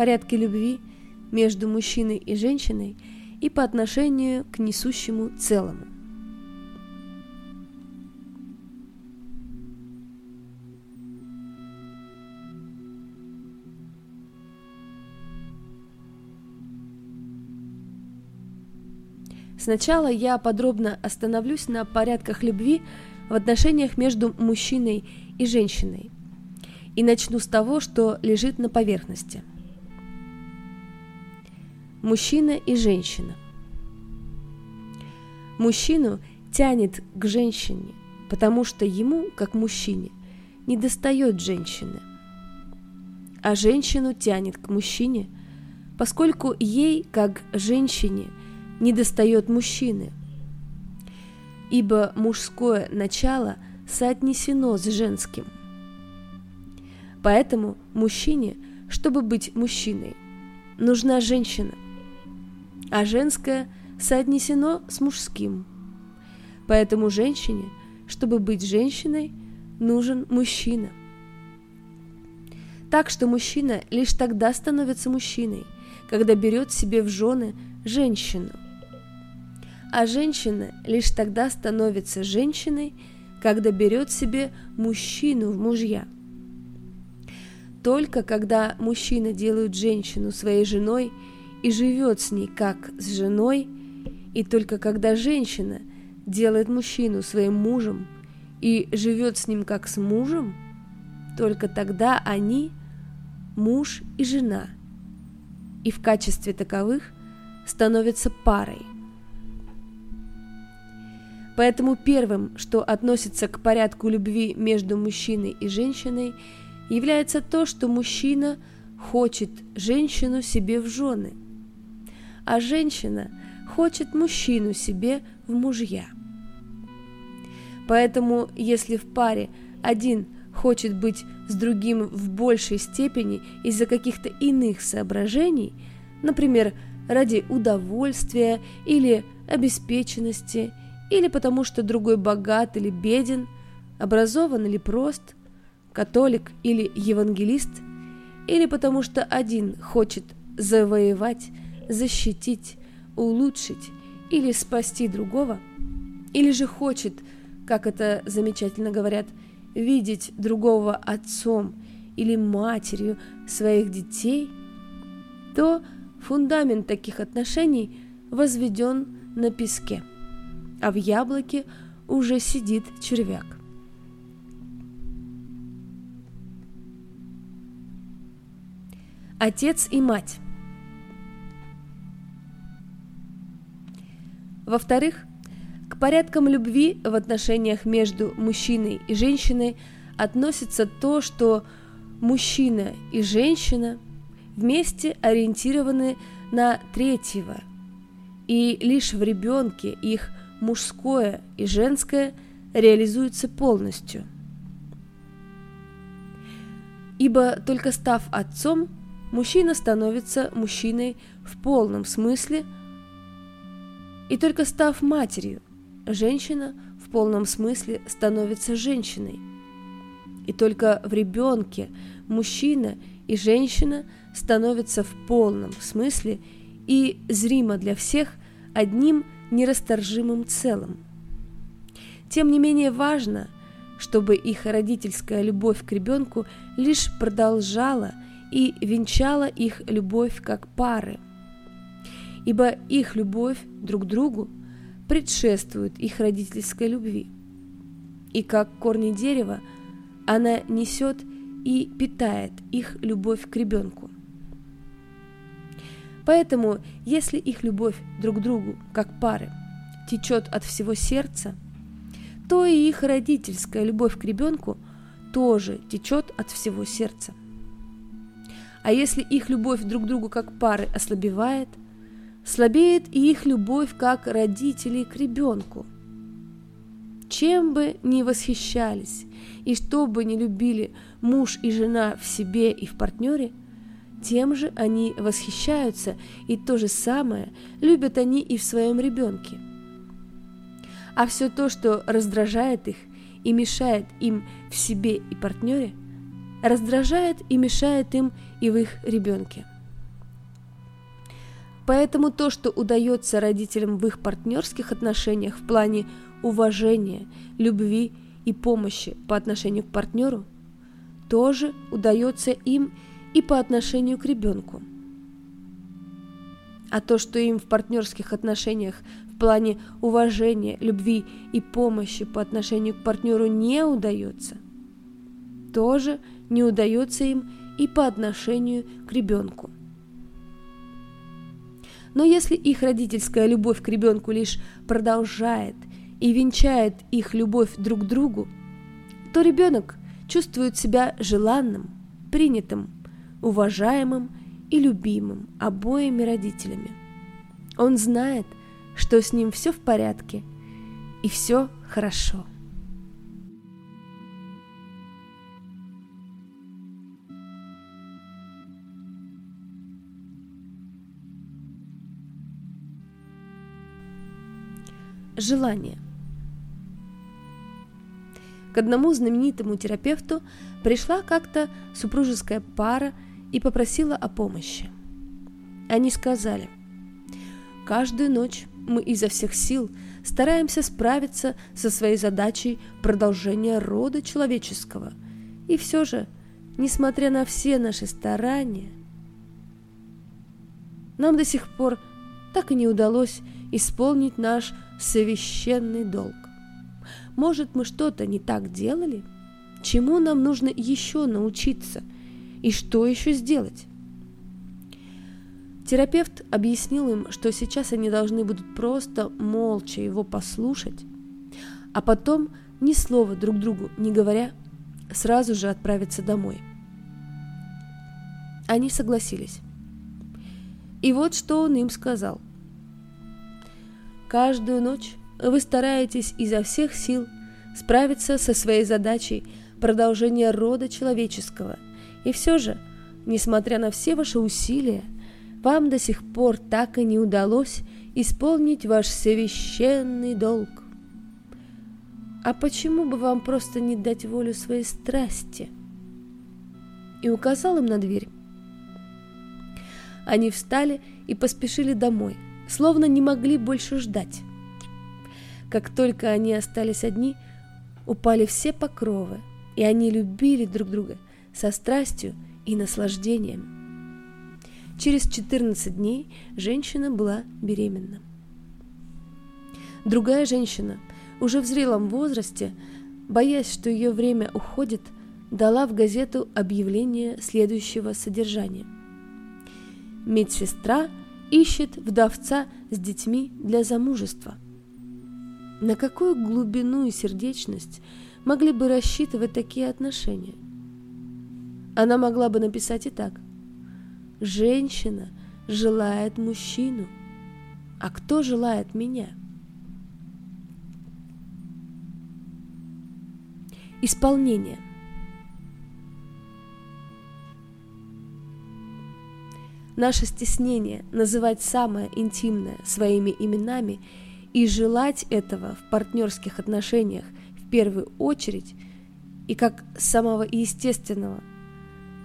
порядке любви между мужчиной и женщиной и по отношению к несущему целому. Сначала я подробно остановлюсь на порядках любви в отношениях между мужчиной и женщиной. И начну с того, что лежит на поверхности. Мужчина и женщина. Мужчину тянет к женщине, потому что ему, как мужчине, не достает женщины. А женщину тянет к мужчине, поскольку ей, как женщине, не достает мужчины. Ибо мужское начало соотнесено с женским. Поэтому мужчине, чтобы быть мужчиной, нужна женщина, а женское соотнесено с мужским. Поэтому женщине, чтобы быть женщиной, нужен мужчина. Так что мужчина лишь тогда становится мужчиной, когда берет себе в жены женщину – а женщина лишь тогда становится женщиной, когда берет себе мужчину в мужья. Только когда мужчина делает женщину своей женой и живет с ней как с женой, и только когда женщина делает мужчину своим мужем и живет с ним как с мужем, только тогда они муж и жена, и в качестве таковых становятся парой. Поэтому первым, что относится к порядку любви между мужчиной и женщиной, является то, что мужчина хочет женщину себе в жены, а женщина хочет мужчину себе в мужья. Поэтому, если в паре один хочет быть с другим в большей степени из-за каких-то иных соображений, например, ради удовольствия или обеспеченности или потому что другой богат или беден, образован или прост, католик или евангелист, или потому что один хочет завоевать, защитить, улучшить или спасти другого, или же хочет, как это замечательно говорят, видеть другого отцом или матерью своих детей, то фундамент таких отношений возведен на песке а в яблоке уже сидит червяк. Отец и мать. Во-вторых, к порядкам любви в отношениях между мужчиной и женщиной относится то, что мужчина и женщина вместе ориентированы на третьего, и лишь в ребенке их мужское и женское реализуются полностью. Ибо только став отцом, мужчина становится мужчиной в полном смысле, и только став матерью, женщина в полном смысле становится женщиной. И только в ребенке мужчина и женщина становятся в полном смысле и зримо для всех одним нерасторжимым целым. Тем не менее важно, чтобы их родительская любовь к ребенку лишь продолжала и венчала их любовь как пары, ибо их любовь друг к другу предшествует их родительской любви, и как корни дерева она несет и питает их любовь к ребенку. Поэтому, если их любовь друг к другу, как пары, течет от всего сердца, то и их родительская любовь к ребенку тоже течет от всего сердца. А если их любовь друг к другу как пары ослабевает, слабеет и их любовь как родителей к ребенку. Чем бы ни восхищались и что бы ни любили муж и жена в себе и в партнере – тем же они восхищаются, и то же самое любят они и в своем ребенке. А все то, что раздражает их и мешает им в себе и партнере, раздражает и мешает им и в их ребенке. Поэтому то, что удается родителям в их партнерских отношениях в плане уважения, любви и помощи по отношению к партнеру, тоже удается им и по отношению к ребенку. А то, что им в партнерских отношениях в плане уважения, любви и помощи по отношению к партнеру не удается, тоже не удается им и по отношению к ребенку. Но если их родительская любовь к ребенку лишь продолжает и венчает их любовь друг к другу, то ребенок чувствует себя желанным, принятым, уважаемым и любимым обоими родителями. Он знает, что с ним все в порядке и все хорошо. Желание. К одному знаменитому терапевту пришла как-то супружеская пара и попросила о помощи. Они сказали, «Каждую ночь мы изо всех сил стараемся справиться со своей задачей продолжения рода человеческого. И все же, несмотря на все наши старания, нам до сих пор так и не удалось исполнить наш священный долг. Может, мы что-то не так делали? Чему нам нужно еще научиться? И что еще сделать? Терапевт объяснил им, что сейчас они должны будут просто молча его послушать, а потом, ни слова друг другу не говоря, сразу же отправиться домой. Они согласились. И вот что он им сказал – Каждую ночь вы стараетесь изо всех сил справиться со своей задачей продолжения рода человеческого. И все же, несмотря на все ваши усилия, вам до сих пор так и не удалось исполнить ваш священный долг. А почему бы вам просто не дать волю своей страсти? И указал им на дверь. Они встали и поспешили домой – словно не могли больше ждать. Как только они остались одни, упали все покровы, и они любили друг друга со страстью и наслаждением. Через 14 дней женщина была беременна. Другая женщина, уже в зрелом возрасте, боясь, что ее время уходит, дала в газету объявление следующего содержания. Медсестра ищет вдовца с детьми для замужества. На какую глубину и сердечность могли бы рассчитывать такие отношения? Она могла бы написать и так. Женщина желает мужчину. А кто желает меня? Исполнение – Наше стеснение называть самое интимное своими именами и желать этого в партнерских отношениях в первую очередь и как самого естественного.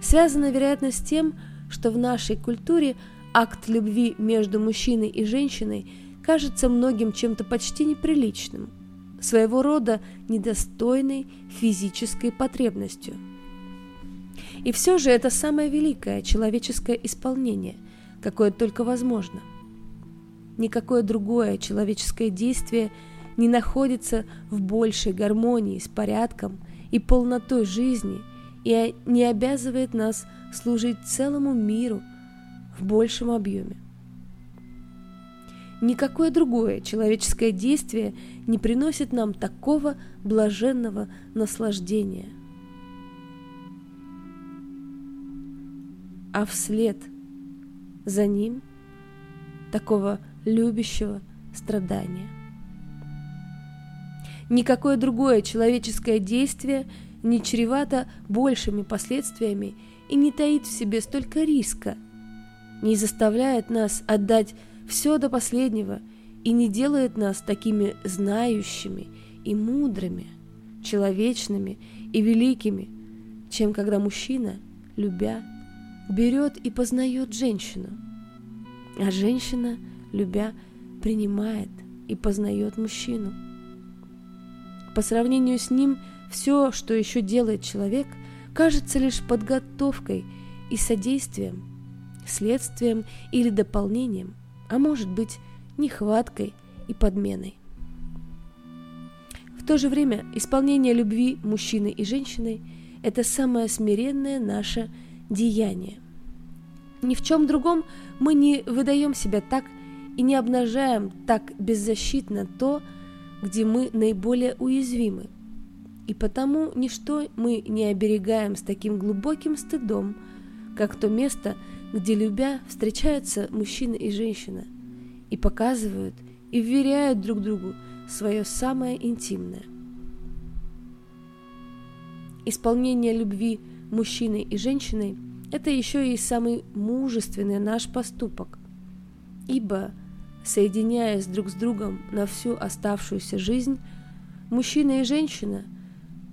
Связано, вероятно, с тем, что в нашей культуре акт любви между мужчиной и женщиной кажется многим чем-то почти неприличным, своего рода недостойной физической потребностью – и все же это самое великое человеческое исполнение, какое только возможно. Никакое другое человеческое действие не находится в большей гармонии с порядком и полнотой жизни и не обязывает нас служить целому миру в большем объеме. Никакое другое человеческое действие не приносит нам такого блаженного наслаждения – а вслед за ним такого любящего страдания. Никакое другое человеческое действие не чревато большими последствиями и не таит в себе столько риска, не заставляет нас отдать все до последнего и не делает нас такими знающими и мудрыми, человечными и великими, чем когда мужчина, любя, берет и познает женщину. а женщина, любя, принимает и познает мужчину. По сравнению с ним, все, что еще делает человек, кажется лишь подготовкой и содействием, следствием или дополнением, а может быть, нехваткой и подменой. В то же время исполнение любви мужчины и женщины – это самое смиренное наше деяние. Ни в чем другом мы не выдаем себя так и не обнажаем так беззащитно то, где мы наиболее уязвимы. И потому ничто мы не оберегаем с таким глубоким стыдом, как то место, где, любя, встречаются мужчина и женщина и показывают и вверяют друг другу свое самое интимное. Исполнение любви мужчиной и женщиной – это еще и самый мужественный наш поступок, ибо – соединяясь друг с другом на всю оставшуюся жизнь, мужчина и женщина,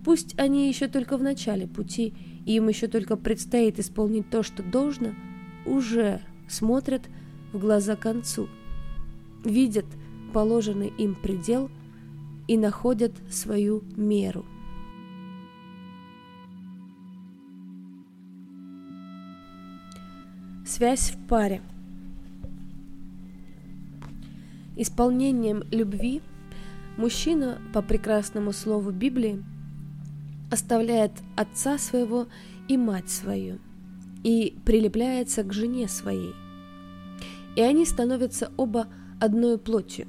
пусть они еще только в начале пути, и им еще только предстоит исполнить то, что должно, уже смотрят в глаза концу, видят положенный им предел и находят свою меру. Связь в паре – Исполнением любви мужчина, по прекрасному слову Библии, оставляет отца своего и мать свою и прилепляется к жене своей. И они становятся оба одной плотью.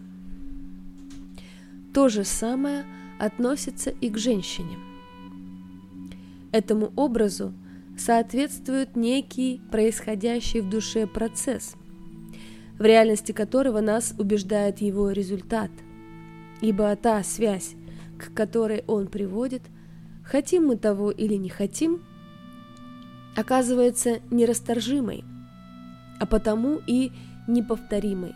То же самое относится и к женщине. Этому образу соответствует некий происходящий в душе процесс – в реальности которого нас убеждает его результат. Ибо та связь, к которой он приводит, хотим мы того или не хотим, оказывается нерасторжимой, а потому и неповторимой.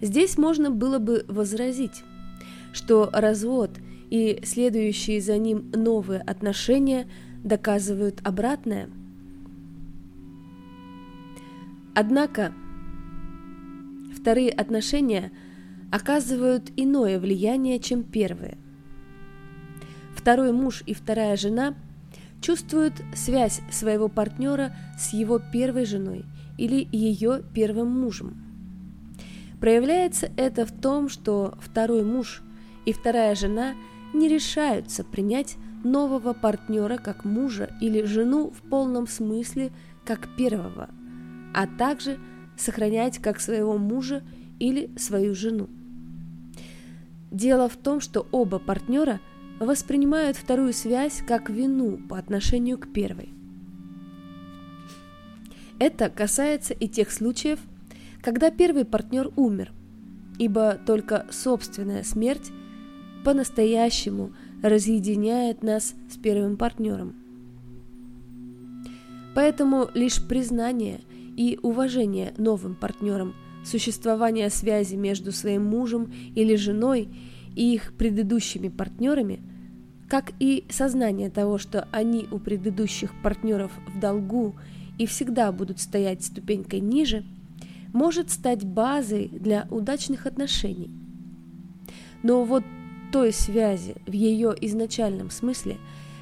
Здесь можно было бы возразить, что развод и следующие за ним новые отношения доказывают обратное – Однако вторые отношения оказывают иное влияние, чем первые. Второй муж и вторая жена чувствуют связь своего партнера с его первой женой или ее первым мужем. Проявляется это в том, что второй муж и вторая жена не решаются принять нового партнера как мужа или жену в полном смысле как первого – а также сохранять как своего мужа или свою жену. Дело в том, что оба партнера воспринимают вторую связь как вину по отношению к первой. Это касается и тех случаев, когда первый партнер умер, ибо только собственная смерть по-настоящему разъединяет нас с первым партнером. Поэтому лишь признание – и уважение новым партнерам, существование связи между своим мужем или женой и их предыдущими партнерами, как и сознание того, что они у предыдущих партнеров в долгу и всегда будут стоять ступенькой ниже, может стать базой для удачных отношений. Но вот той связи в ее изначальном смысле,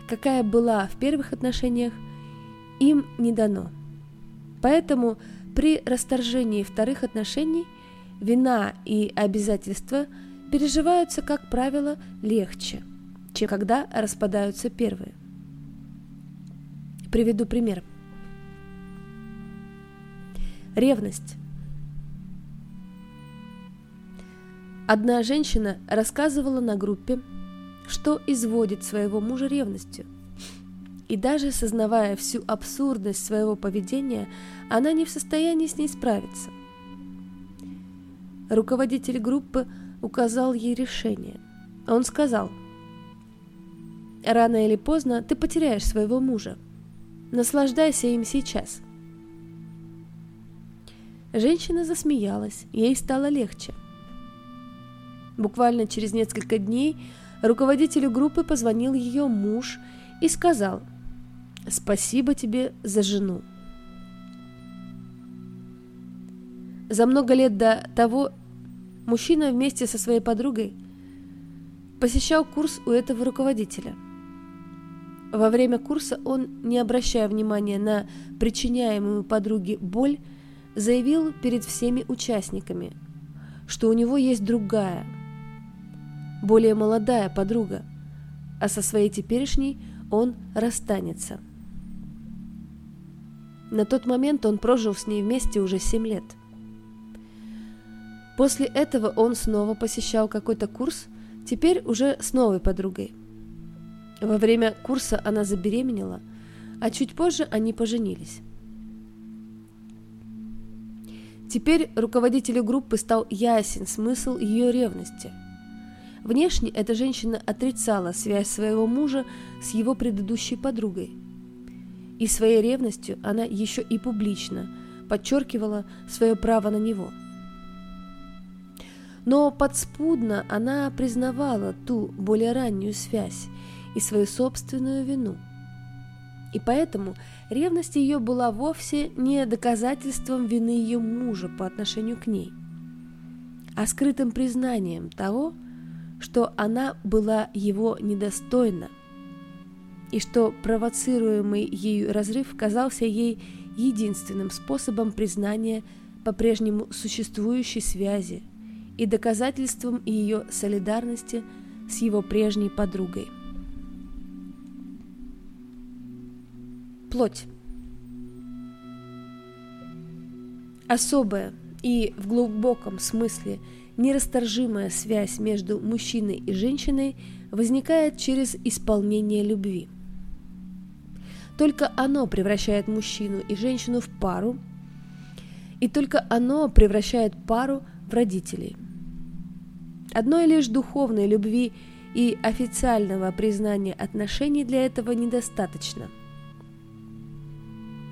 какая была в первых отношениях, им не дано – Поэтому при расторжении вторых отношений вина и обязательства переживаются, как правило, легче, чем когда распадаются первые. Приведу пример. Ревность. Одна женщина рассказывала на группе, что изводит своего мужа ревностью – и даже сознавая всю абсурдность своего поведения, она не в состоянии с ней справиться. Руководитель группы указал ей решение. Он сказал, «Рано или поздно ты потеряешь своего мужа. Наслаждайся им сейчас». Женщина засмеялась, ей стало легче. Буквально через несколько дней руководителю группы позвонил ее муж и сказал – Спасибо тебе за жену. За много лет до того мужчина вместе со своей подругой посещал курс у этого руководителя. Во время курса он, не обращая внимания на причиняемую подруге боль, заявил перед всеми участниками, что у него есть другая, более молодая подруга, а со своей теперешней он расстанется. На тот момент он прожил с ней вместе уже семь лет. После этого он снова посещал какой-то курс, теперь уже с новой подругой. Во время курса она забеременела, а чуть позже они поженились. Теперь руководителю группы стал ясен смысл ее ревности. Внешне эта женщина отрицала связь своего мужа с его предыдущей подругой. И своей ревностью она еще и публично подчеркивала свое право на него. Но подспудно она признавала ту более раннюю связь и свою собственную вину – и поэтому ревность ее была вовсе не доказательством вины ее мужа по отношению к ней, а скрытым признанием того, что она была его недостойна, и что провоцируемый ею разрыв казался ей единственным способом признания по-прежнему существующей связи и доказательством ее солидарности с его прежней подругой. Плоть. Особая и в глубоком смысле нерасторжимая связь между мужчиной и женщиной возникает через исполнение любви. Только оно превращает мужчину и женщину в пару, и только оно превращает пару в родителей. Одной лишь духовной любви и официального признания отношений для этого недостаточно –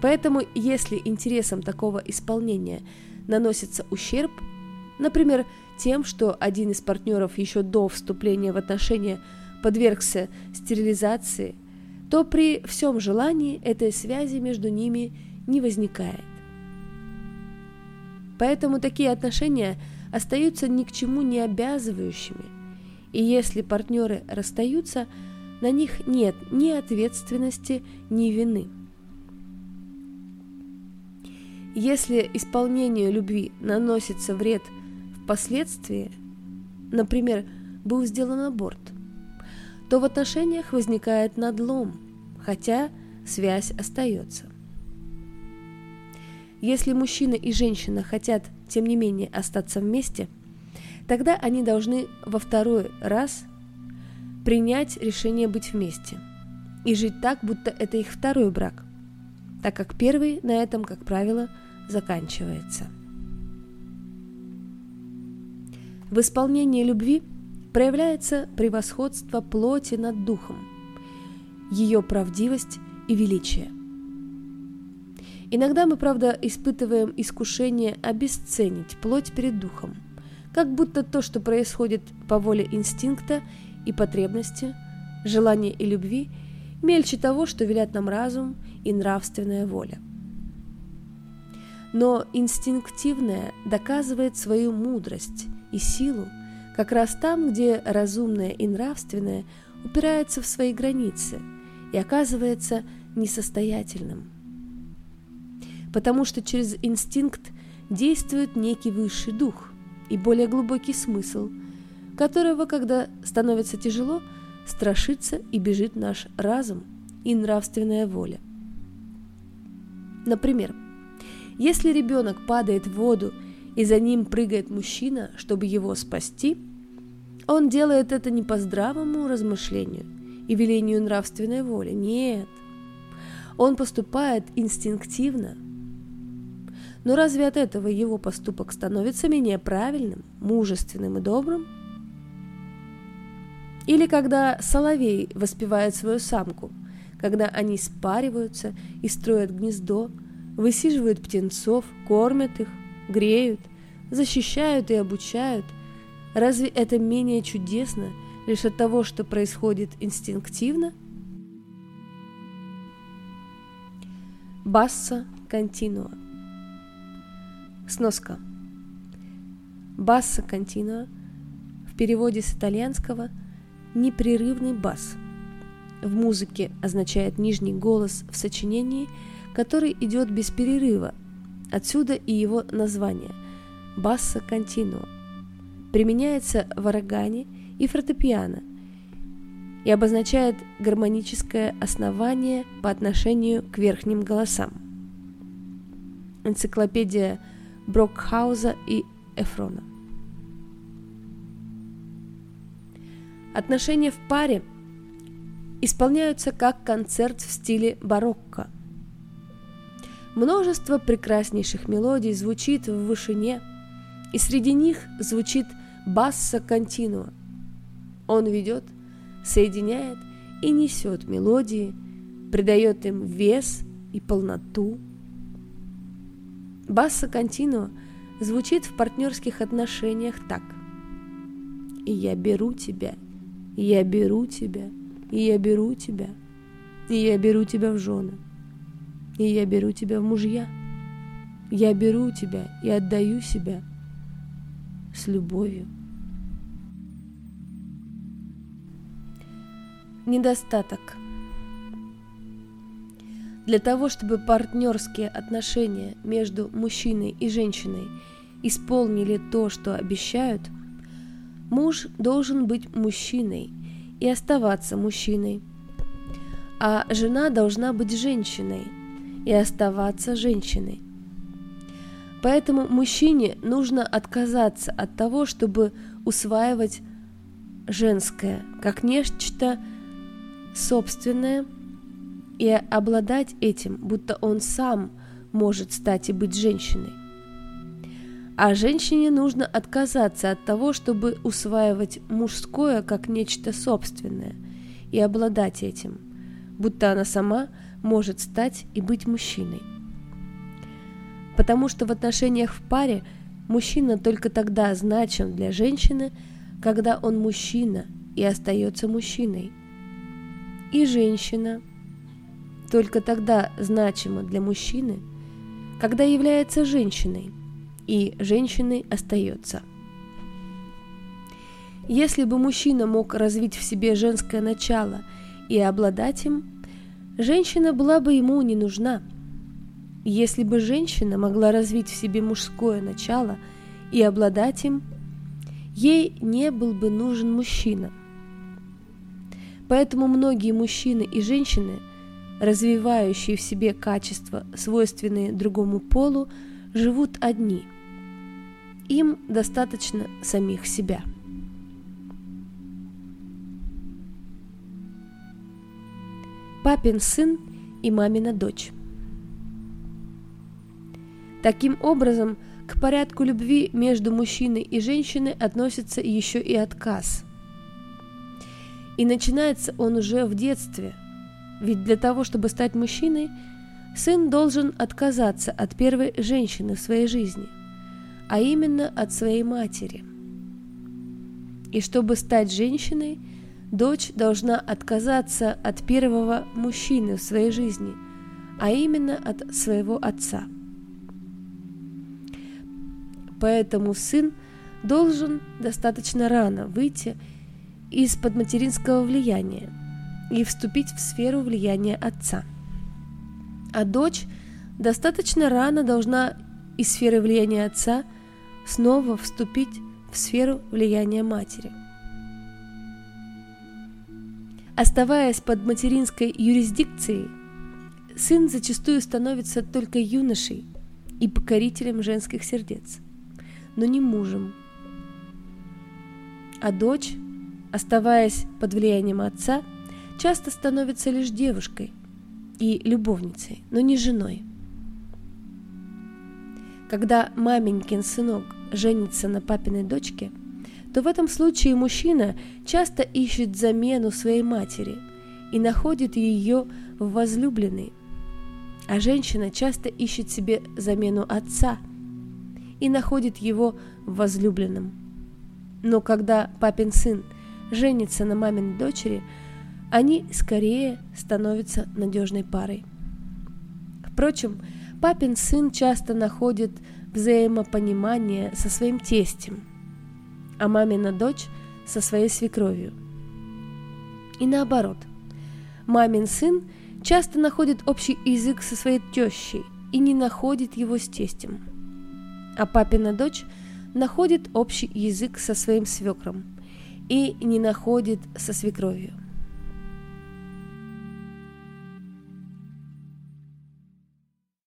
Поэтому, если интересам такого исполнения наносится ущерб, например, тем, что один из партнеров еще до вступления в отношения подвергся стерилизации, то при всем желании этой связи между ними не возникает. Поэтому такие отношения остаются ни к чему не обязывающими, и если партнеры расстаются, на них нет ни ответственности, ни вины – если исполнению любви наносится вред впоследствии, например, был сделан аборт, то в отношениях возникает надлом, хотя связь остается. Если мужчина и женщина хотят, тем не менее, остаться вместе, тогда они должны во второй раз принять решение быть вместе и жить так, будто это их второй брак, так как первый на этом, как правило, – заканчивается. В исполнении любви проявляется превосходство плоти над духом, ее правдивость и величие. Иногда мы, правда, испытываем искушение обесценить плоть перед духом, как будто то, что происходит по воле инстинкта и потребности, желания и любви, мельче того, что велят нам разум и нравственная воля но инстинктивное доказывает свою мудрость и силу как раз там, где разумное и нравственное упирается в свои границы и оказывается несостоятельным. Потому что через инстинкт действует некий высший дух и более глубокий смысл, которого, когда становится тяжело, страшится и бежит наш разум и нравственная воля. Например, если ребенок падает в воду и за ним прыгает мужчина, чтобы его спасти, он делает это не по здравому размышлению и велению нравственной воли. Нет. Он поступает инстинктивно. Но разве от этого его поступок становится менее правильным, мужественным и добрым? Или когда соловей воспевает свою самку, когда они спариваются и строят гнездо – высиживают птенцов, кормят их, греют, защищают и обучают. Разве это менее чудесно лишь от того, что происходит инстинктивно? Басса континуа. Сноска. Басса континуа в переводе с итальянского «непрерывный бас». В музыке означает нижний голос в сочинении, который идет без перерыва. Отсюда и его название – басса континуа. Применяется в органе и фортепиано и обозначает гармоническое основание по отношению к верхним голосам. Энциклопедия Брокхауза и Эфрона. Отношения в паре исполняются как концерт в стиле барокко. Множество прекраснейших мелодий звучит в вышине, и среди них звучит басса континуа. Он ведет, соединяет и несет мелодии, придает им вес и полноту. Басса континуа звучит в партнерских отношениях так. И я беру тебя, и я беру тебя, и я беру тебя, и я беру тебя в жены, и я беру тебя в мужья. Я беру тебя и отдаю себя с любовью. Недостаток. Для того, чтобы партнерские отношения между мужчиной и женщиной исполнили то, что обещают, муж должен быть мужчиной и оставаться мужчиной, а жена должна быть женщиной и оставаться женщиной. Поэтому мужчине нужно отказаться от того, чтобы усваивать женское как нечто собственное и обладать этим, будто он сам может стать и быть женщиной. А женщине нужно отказаться от того, чтобы усваивать мужское как нечто собственное и обладать этим, будто она сама может стать и быть мужчиной. Потому что в отношениях в паре мужчина только тогда значим для женщины, когда он мужчина и остается мужчиной – и женщина только тогда значима для мужчины, когда является женщиной, и женщиной остается. Если бы мужчина мог развить в себе женское начало и обладать им, женщина была бы ему не нужна. Если бы женщина могла развить в себе мужское начало и обладать им, ей не был бы нужен мужчина – Поэтому многие мужчины и женщины, развивающие в себе качества, свойственные другому полу, живут одни. Им достаточно самих себя. Папин сын и мамина дочь. Таким образом, к порядку любви между мужчиной и женщиной относится еще и отказ – и начинается он уже в детстве. Ведь для того, чтобы стать мужчиной, сын должен отказаться от первой женщины в своей жизни, а именно от своей матери. И чтобы стать женщиной, дочь должна отказаться от первого мужчины в своей жизни, а именно от своего отца. Поэтому сын должен достаточно рано выйти из-под материнского влияния и вступить в сферу влияния отца. А дочь достаточно рано должна из сферы влияния отца снова вступить в сферу влияния матери. Оставаясь под материнской юрисдикцией, сын зачастую становится только юношей и покорителем женских сердец, но не мужем. А дочь оставаясь под влиянием отца, часто становится лишь девушкой и любовницей, но не женой. Когда маменькин сынок женится на папиной дочке, то в этом случае мужчина часто ищет замену своей матери и находит ее в возлюбленной, а женщина часто ищет себе замену отца и находит его в возлюбленном. Но когда папин сын – женится на маминой дочери, они скорее становятся надежной парой. Впрочем, Папин сын часто находит взаимопонимание со своим тестем, а мамина дочь со своей свекровью. И наоборот, мамин сын часто находит общий язык со своей тещей и не находит его с тестем, а папина дочь находит общий язык со своим свекром и не находит со свекровью.